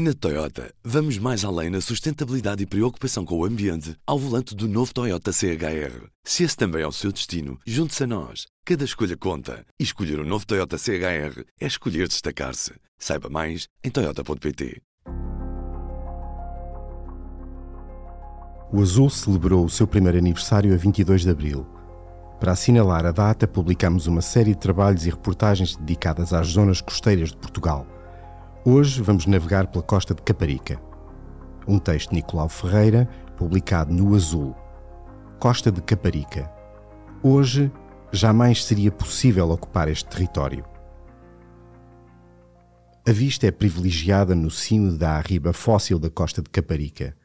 Na Toyota, vamos mais além na sustentabilidade e preocupação com o ambiente ao volante do novo Toyota CHR. Se esse também é o seu destino, junte-se a nós. Cada escolha conta. E escolher o um novo Toyota CHR é escolher destacar-se. Saiba mais em Toyota.pt. O Azul celebrou o seu primeiro aniversário a 22 de abril. Para assinalar a data, publicamos uma série de trabalhos e reportagens dedicadas às zonas costeiras de Portugal Hoje vamos navegar pela costa de Caparica. Um texto de Nicolau Ferreira, publicado no Azul. Costa de Caparica. Hoje jamais seria possível ocupar este território. A vista é privilegiada no cimo da arriba fóssil da costa de Caparica.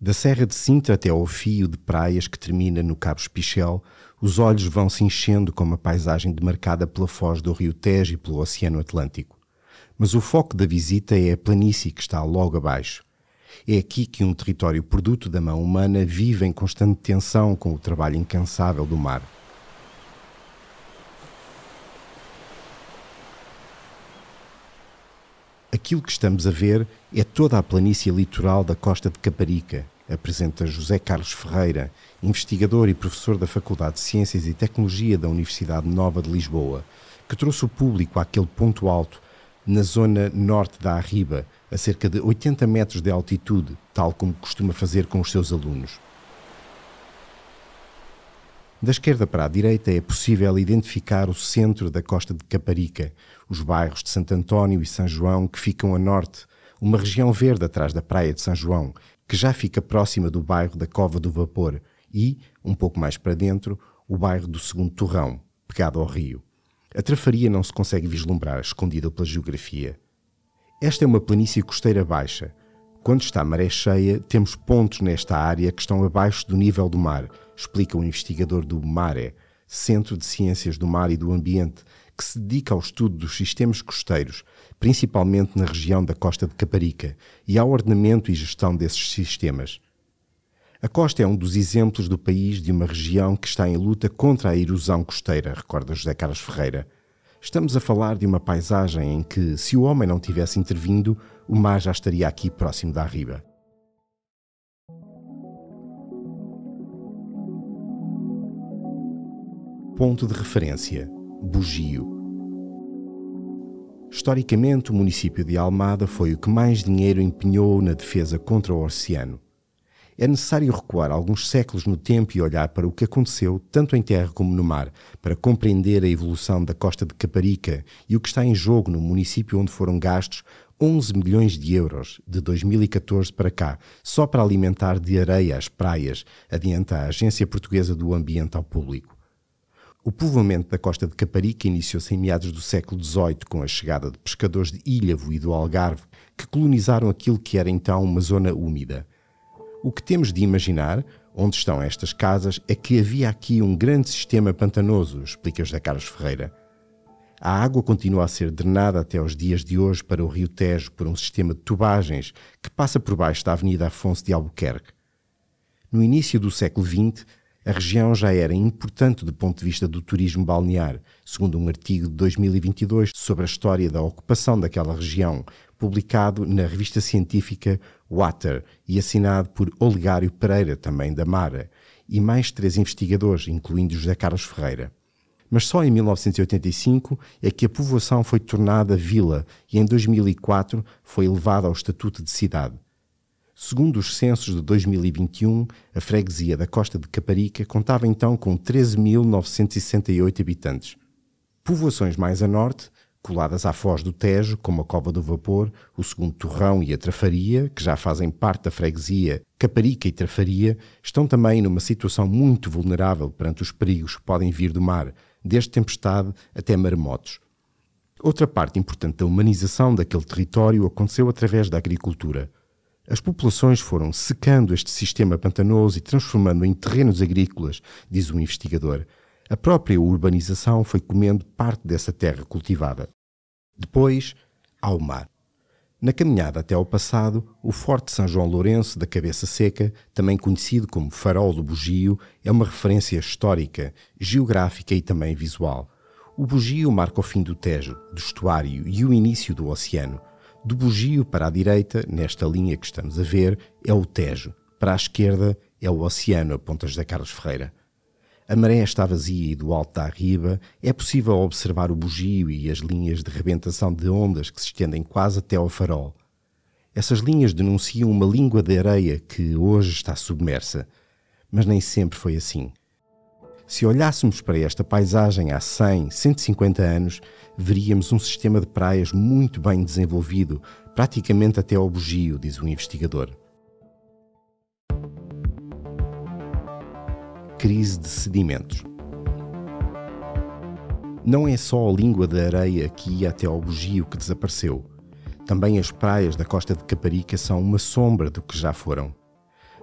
Da Serra de Sintra até ao fio de praias que termina no Cabo Espichel, os olhos vão se enchendo com uma paisagem demarcada pela foz do rio Tejo e pelo Oceano Atlântico. Mas o foco da visita é a planície que está logo abaixo. É aqui que um território produto da mão humana vive em constante tensão com o trabalho incansável do mar. Aquilo que estamos a ver é toda a planície litoral da costa de Caparica, apresenta José Carlos Ferreira, investigador e professor da Faculdade de Ciências e Tecnologia da Universidade Nova de Lisboa, que trouxe o público àquele ponto alto na zona norte da Arriba, a cerca de 80 metros de altitude, tal como costuma fazer com os seus alunos. Da esquerda para a direita é possível identificar o centro da costa de Caparica, os bairros de Santo António e São João que ficam a norte, uma região verde atrás da praia de São João, que já fica próxima do bairro da Cova do Vapor, e, um pouco mais para dentro, o bairro do Segundo Torrão, pegado ao rio. A trafaria não se consegue vislumbrar, escondida pela geografia. Esta é uma planície costeira baixa. Quando está maré cheia, temos pontos nesta área que estão abaixo do nível do mar, explica o investigador do MARE, Centro de Ciências do Mar e do Ambiente, que se dedica ao estudo dos sistemas costeiros, principalmente na região da costa de Caparica, e ao ordenamento e gestão desses sistemas. A costa é um dos exemplos do país de uma região que está em luta contra a erosão costeira, recorda José Carlos Ferreira. Estamos a falar de uma paisagem em que, se o homem não tivesse intervindo, o mar já estaria aqui próximo da riba. Ponto de referência: Bugio. Historicamente, o município de Almada foi o que mais dinheiro empenhou na defesa contra o oceano é necessário recuar alguns séculos no tempo e olhar para o que aconteceu, tanto em terra como no mar, para compreender a evolução da costa de Caparica e o que está em jogo no município onde foram gastos 11 milhões de euros de 2014 para cá, só para alimentar de areia as praias, adianta a Agência Portuguesa do Ambiente ao público. O povoamento da costa de Caparica iniciou-se em meados do século XVIII com a chegada de pescadores de Ilhavo e do Algarve, que colonizaram aquilo que era então uma zona úmida. O que temos de imaginar, onde estão estas casas, é que havia aqui um grande sistema pantanoso, explica José Carlos Ferreira. A água continua a ser drenada até os dias de hoje para o Rio Tejo por um sistema de tubagens que passa por baixo da Avenida Afonso de Albuquerque. No início do século XX, a região já era importante do ponto de vista do turismo balnear, segundo um artigo de 2022 sobre a história da ocupação daquela região, publicado na revista científica Water e assinado por Olegário Pereira, também da Mara, e mais três investigadores, incluindo José Carlos Ferreira. Mas só em 1985 é que a povoação foi tornada vila e em 2004 foi elevada ao estatuto de cidade. Segundo os censos de 2021, a freguesia da Costa de Caparica contava então com 13.968 habitantes. Povoações mais a norte coladas à foz do Tejo, como a Cova do Vapor, o Segundo Torrão e a Trafaria, que já fazem parte da freguesia Caparica e Trafaria, estão também numa situação muito vulnerável perante os perigos que podem vir do mar, desde tempestade até maremotos. Outra parte importante da humanização daquele território aconteceu através da agricultura. As populações foram secando este sistema pantanoso e transformando em terrenos agrícolas, diz o investigador, a própria urbanização foi comendo parte dessa terra cultivada. Depois, ao mar. Na caminhada até ao passado, o Forte São João Lourenço da Cabeça Seca, também conhecido como Farol do Bugio, é uma referência histórica, geográfica e também visual. O bugio marca o fim do Tejo, do estuário e o início do oceano. Do Bugio para a direita, nesta linha que estamos a ver, é o Tejo. Para a esquerda é o oceano, a Ponta José Carlos Ferreira. A maré está vazia e do alto da riba é possível observar o bugio e as linhas de rebentação de ondas que se estendem quase até ao farol. Essas linhas denunciam uma língua de areia que hoje está submersa, mas nem sempre foi assim. Se olhássemos para esta paisagem há 100, 150 anos, veríamos um sistema de praias muito bem desenvolvido, praticamente até ao bugio, diz o investigador. Crise de sedimentos. Não é só a língua da areia que ia até ao bugio que desapareceu. Também as praias da costa de Caparica são uma sombra do que já foram.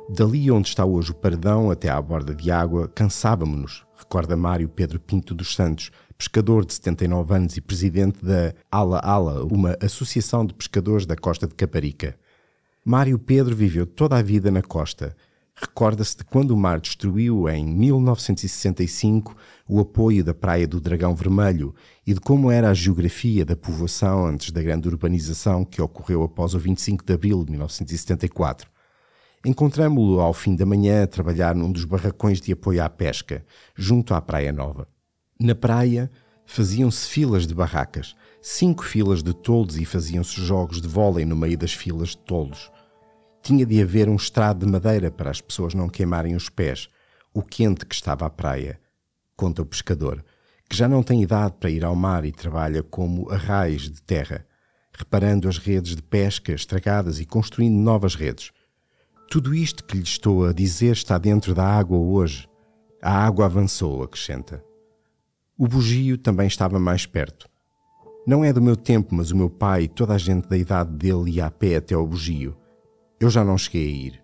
Dali onde está hoje o Pardão até à borda de água, cansávamos-nos, recorda Mário Pedro Pinto dos Santos, pescador de 79 anos e presidente da Ala Ala, uma associação de pescadores da costa de Caparica. Mário Pedro viveu toda a vida na costa. Recorda-se de quando o mar destruiu, em 1965, o apoio da Praia do Dragão Vermelho e de como era a geografia da povoação antes da grande urbanização que ocorreu após o 25 de abril de 1974. Encontramo-lo ao fim da manhã a trabalhar num dos barracões de apoio à pesca, junto à Praia Nova. Na praia faziam-se filas de barracas, cinco filas de toldos e faziam-se jogos de vôlei no meio das filas de toldos. Tinha de haver um estrado de madeira para as pessoas não queimarem os pés, o quente que estava à praia, conta o pescador, que já não tem idade para ir ao mar e trabalha como arrais de terra, reparando as redes de pesca estragadas e construindo novas redes. Tudo isto que lhe estou a dizer está dentro da água hoje. A água avançou, acrescenta. O bugio também estava mais perto. Não é do meu tempo, mas o meu pai e toda a gente da idade dele ia a pé até ao bugio. Eu já não cheguei a ir.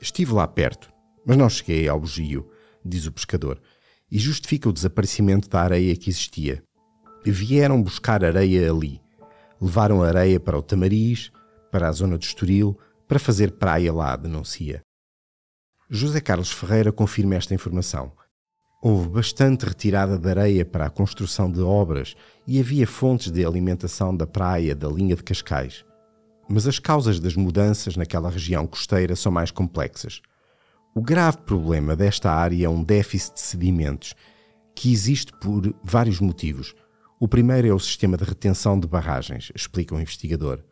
Estive lá perto, mas não cheguei ao bugio, diz o pescador, e justifica o desaparecimento da areia que existia. Vieram buscar areia ali. Levaram areia para o Tamariz, para a zona do Estoril, para fazer praia lá, denuncia. José Carlos Ferreira confirma esta informação. Houve bastante retirada de areia para a construção de obras e havia fontes de alimentação da praia da linha de Cascais. Mas as causas das mudanças naquela região costeira são mais complexas. O grave problema desta área é um déficit de sedimentos, que existe por vários motivos. O primeiro é o sistema de retenção de barragens, explica o investigador.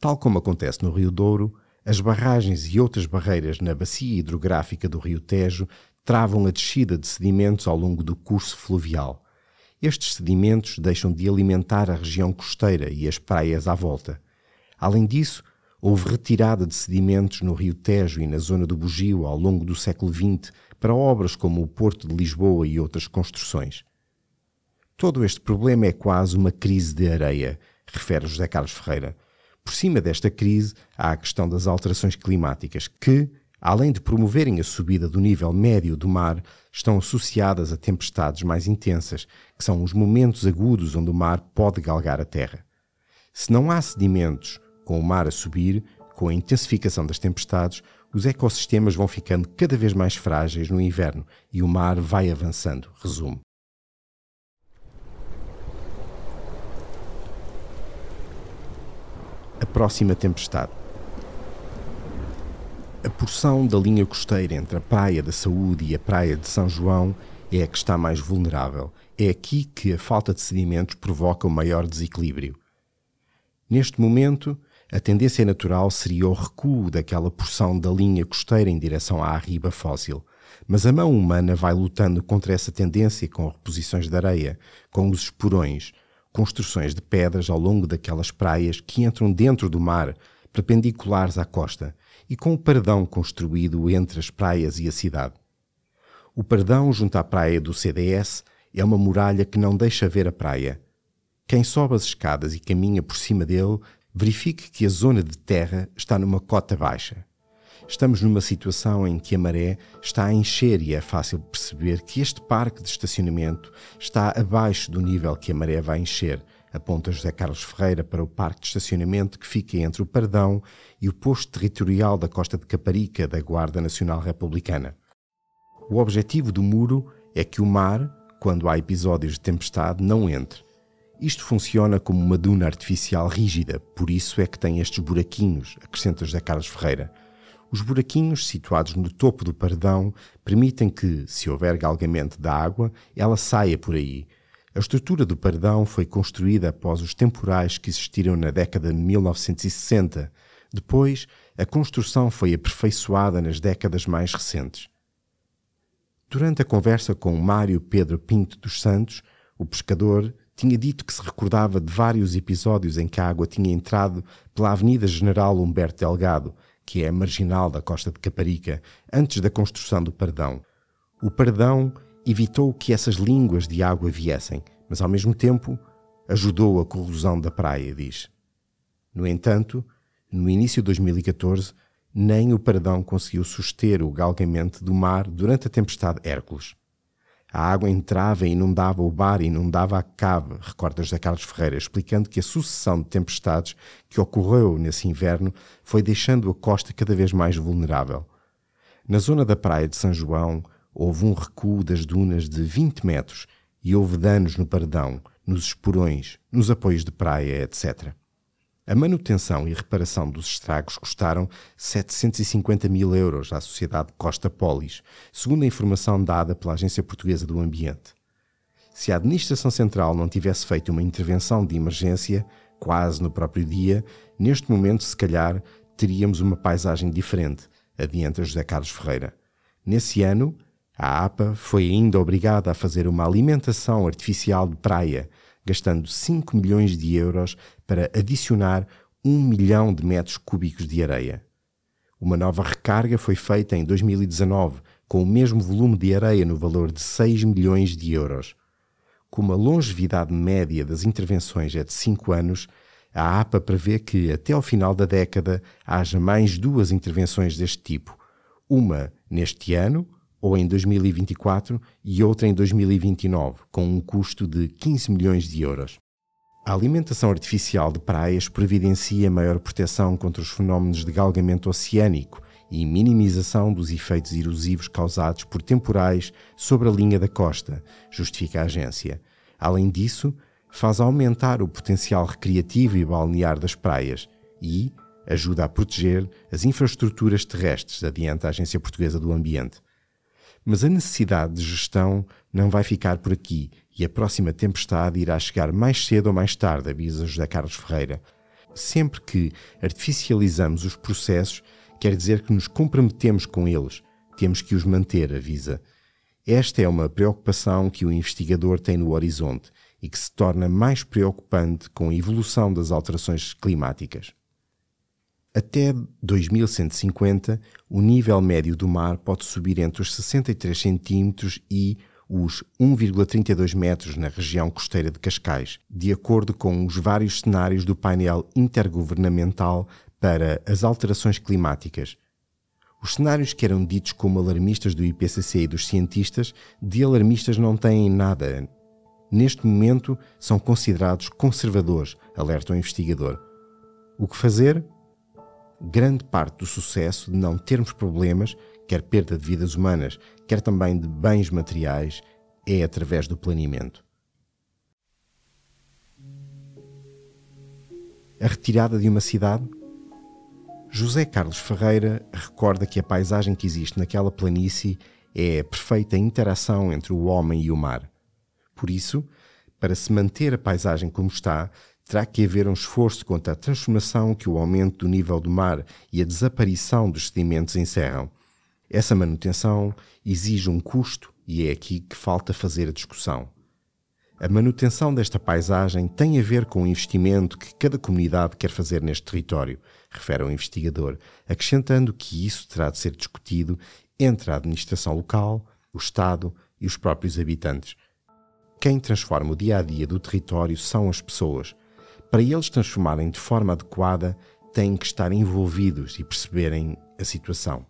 Tal como acontece no Rio Douro, as barragens e outras barreiras na bacia hidrográfica do Rio Tejo travam a descida de sedimentos ao longo do curso fluvial. Estes sedimentos deixam de alimentar a região costeira e as praias à volta. Além disso, houve retirada de sedimentos no Rio Tejo e na zona do Bugio ao longo do século XX para obras como o Porto de Lisboa e outras construções. Todo este problema é quase uma crise de areia, refere José Carlos Ferreira. Por cima desta crise há a questão das alterações climáticas, que, além de promoverem a subida do nível médio do mar, estão associadas a tempestades mais intensas, que são os momentos agudos onde o mar pode galgar a terra. Se não há sedimentos com o mar a subir, com a intensificação das tempestades, os ecossistemas vão ficando cada vez mais frágeis no inverno e o mar vai avançando, resume. A próxima tempestade. A porção da linha costeira entre a Praia da Saúde e a Praia de São João é a que está mais vulnerável. É aqui que a falta de sedimentos provoca o maior desequilíbrio. Neste momento, a tendência natural seria o recuo daquela porção da linha costeira em direção à riba fóssil. Mas a mão humana vai lutando contra essa tendência com reposições de areia, com os esporões, construções de pedras ao longo daquelas praias que entram dentro do mar, perpendiculares à costa, e com o pardão construído entre as praias e a cidade. O pardão, junto à praia do CDS, é uma muralha que não deixa ver a praia. Quem sobe as escadas e caminha por cima dele verifique que a zona de terra está numa cota baixa. Estamos numa situação em que a maré está a encher e é fácil perceber que este parque de estacionamento está abaixo do nível que a maré vai encher, aponta José Carlos Ferreira para o parque de estacionamento que fica entre o Pardão e o posto territorial da Costa de Caparica da Guarda Nacional Republicana. O objetivo do muro é que o mar, quando há episódios de tempestade, não entre Isto funciona como uma duna artificial rígida, por isso é que tem estes buraquinhos, acrescenta José Carlos Ferreira. Os buraquinhos, situados no topo do paredão, permitem que, se houver galgamento da água, ela saia por aí. A estrutura do paredão foi construída após os temporais que existiram na década de 1960. Depois, a construção foi aperfeiçoada nas décadas mais recentes. Durante a conversa com Mário Pedro Pinto dos Santos, o pescador tinha dito que se recordava de vários episódios em que a água tinha entrado pela Avenida General Humberto Delgado que é a marginal da costa de Caparica, antes da construção do Pardão. O Pardão evitou que essas línguas de água viessem, mas ao mesmo tempo ajudou a corrosão da praia, diz. No entanto, no início de 2014, nem o Pardão conseguiu suster o galgamento do mar durante a tempestade Hércules. A água entrava e inundava o bar e inundava a cave, recorda José Carlos Ferreira, explicando que a sucessão de tempestades que ocorreu nesse inverno foi deixando a costa cada vez mais vulnerável. Na zona da praia de São João, houve um recuo das dunas de 20 metros e houve danos no paredão, nos esporões, nos apoios de praia, etc. A manutenção e reparação dos estragos custaram 750 mil euros à Sociedade Costa Polis, segundo a informação dada pela Agência Portuguesa do Ambiente. Se a Administração Central não tivesse feito uma intervenção de emergência, quase no próprio dia, neste momento, se calhar, teríamos uma paisagem diferente, adianta José Carlos Ferreira. Nesse ano, a APA foi ainda obrigada a fazer uma alimentação artificial de praia gastando 5 milhões de euros para adicionar 1 milhão de metros cúbicos de areia. Uma nova recarga foi feita em 2019, com o mesmo volume de areia no valor de 6 milhões de euros. Como a longevidade média das intervenções é de 5 anos, a APA prevê que, até ao final da década, haja mais duas intervenções deste tipo. Uma neste ano, ou em 2024 e outra em 2029, com um custo de 15 milhões de euros. A alimentação artificial de praias providencia maior proteção contra os fenómenos de galgamento oceânico e minimização dos efeitos erosivos causados por temporais sobre a linha da costa, justifica a agência. Além disso, faz aumentar o potencial recreativo e balnear das praias e ajuda a proteger as infraestruturas terrestres, adianta a Agência Portuguesa do Ambiente. Mas a necessidade de gestão não vai ficar por aqui e a próxima tempestade irá chegar mais cedo ou mais tarde, avisa José Carlos Ferreira. Sempre que artificializamos os processos, quer dizer que nos comprometemos com eles. Temos que os manter, avisa. Esta é uma preocupação que o investigador tem no horizonte e que se torna mais preocupante com a evolução das alterações climáticas. Até 2150, o nível médio do mar pode subir entre os 63 cm e os 1,32 metros na região costeira de Cascais, de acordo com os vários cenários do painel intergovernamental para as alterações climáticas. Os cenários que eram ditos como alarmistas do IPCC e dos cientistas, de alarmistas não têm nada. Neste momento, são considerados conservadores, alerta o investigador. O que fazer? Grande parte do sucesso de não termos problemas, quer perda de vidas humanas, quer também de bens materiais, é através do planeamento. A retirada de uma cidade? José Carlos Ferreira recorda que a paisagem que existe naquela planície é a perfeita interação entre o homem e o mar. Por isso, para se manter a paisagem como está, terá que haver um esforço contra a transformação que o aumento do nível do mar e a desaparição dos sedimentos encerram. Essa manutenção exige um custo e é aqui que falta fazer a discussão. A manutenção desta paisagem tem a ver com o investimento que cada comunidade quer fazer neste território, refere o investigador, acrescentando que isso terá de ser discutido entre a administração local, o Estado e os próprios habitantes. Quem transforma o dia a dia do território são as pessoas, para eles transformarem de forma adequada, têm que estar envolvidos e perceberem a situação.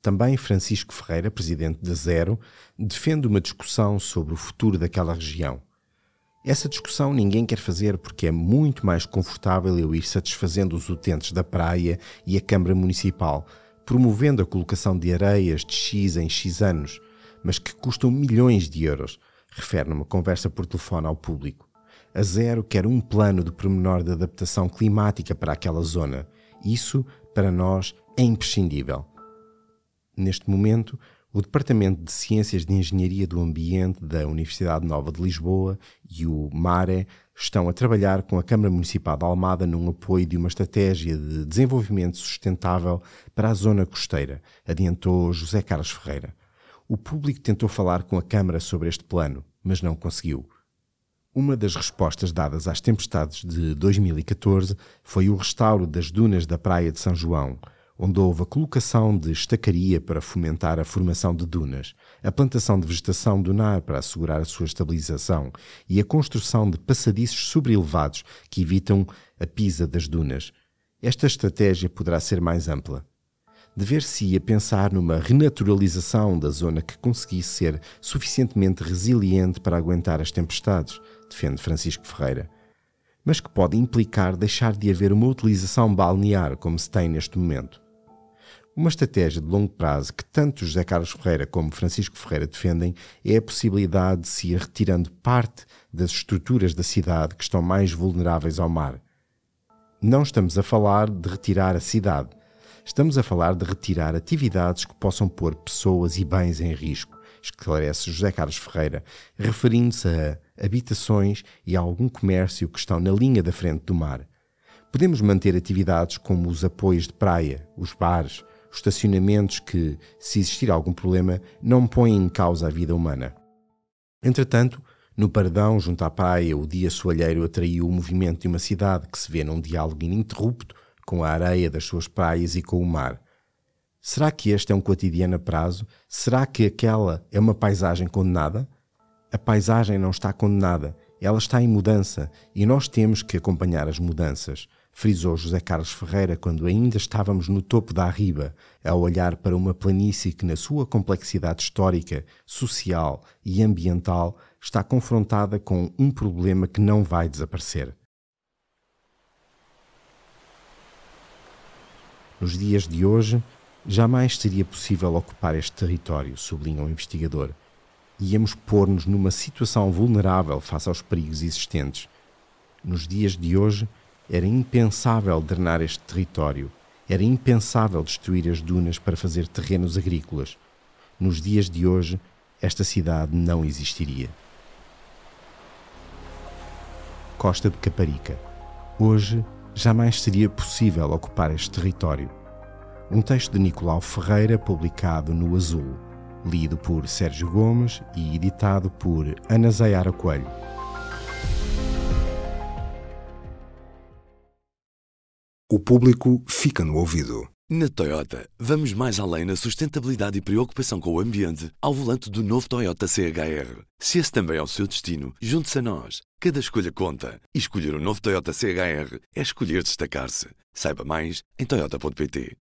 Também Francisco Ferreira, presidente da Zero, defende uma discussão sobre o futuro daquela região. Essa discussão ninguém quer fazer porque é muito mais confortável eu ir satisfazendo os utentes da praia e a Câmara Municipal, promovendo a colocação de areias de X em X anos, mas que custam milhões de euros, refere numa conversa por telefone ao público. A Zero quer um plano de pormenor de adaptação climática para aquela zona. Isso, para nós, é imprescindível. Neste momento, o Departamento de Ciências de Engenharia do Ambiente da Universidade Nova de Lisboa e o MARE estão a trabalhar com a Câmara Municipal de Almada num apoio de uma estratégia de desenvolvimento sustentável para a zona costeira, adiantou José Carlos Ferreira. O público tentou falar com a Câmara sobre este plano, mas não conseguiu. Uma das respostas dadas às tempestades de 2014 foi o restauro das dunas da Praia de São João, onde houve a colocação de estacaria para fomentar a formação de dunas, a plantação de vegetação dunar para assegurar a sua estabilização e a construção de passadiços sobrelevados que evitam a pisa das dunas. Esta estratégia poderá ser mais ampla. Dever-se-ia pensar numa renaturalização da zona que conseguisse ser suficientemente resiliente para aguentar as tempestades, defende Francisco Ferreira mas que pode implicar deixar de haver uma utilização balnear como se tem neste momento. Uma estratégia de longo prazo que tanto José Carlos Ferreira como Francisco Ferreira defendem é a possibilidade de se ir retirando parte das estruturas da cidade que estão mais vulneráveis ao mar. Não estamos a falar de retirar a cidade, estamos a falar de retirar atividades que possam pôr pessoas e bens em risco, esclarece José Carlos Ferreira, referindo-se a habitações e algum comércio que estão na linha da frente do mar. Podemos manter atividades como os apoios de praia, os bares, estacionamentos que, se existir algum problema, não põem em causa a vida humana. Entretanto, no Paradão, junto à praia, o dia soalheiro atraiu o movimento de uma cidade que se vê num diálogo ininterrupto com a areia das suas praias e com o mar. Será que este é um cotidiano a prazo? Será que aquela é uma paisagem condenada? A paisagem não está condenada, ela está em mudança e nós temos que acompanhar as mudanças frisou José Carlos Ferreira quando ainda estávamos no topo da riba, a olhar para uma planície que, na sua complexidade histórica, social e ambiental, está confrontada com um problema que não vai desaparecer. Nos dias de hoje, jamais seria possível ocupar este território, sublinha o investigador. Íamos pôr-nos numa situação vulnerável face aos perigos existentes. Nos dias de hoje, era impensável drenar este território. Era impensável destruir as dunas para fazer terrenos agrícolas. Nos dias de hoje, esta cidade não existiria. Costa de Caparica. Hoje, jamais seria possível ocupar este território. Um texto de Nicolau Ferreira, publicado no Azul, lido por Sérgio Gomes e editado por Ana Zayara Coelho. O público fica no ouvido. Na Toyota, vamos mais além na sustentabilidade e preocupação com o ambiente ao volante do novo Toyota CHR. Se esse também é o seu destino, junte-se a nós. Cada escolha conta. E escolher o um novo Toyota CHR é escolher destacar-se. Saiba mais em Toyota.pt.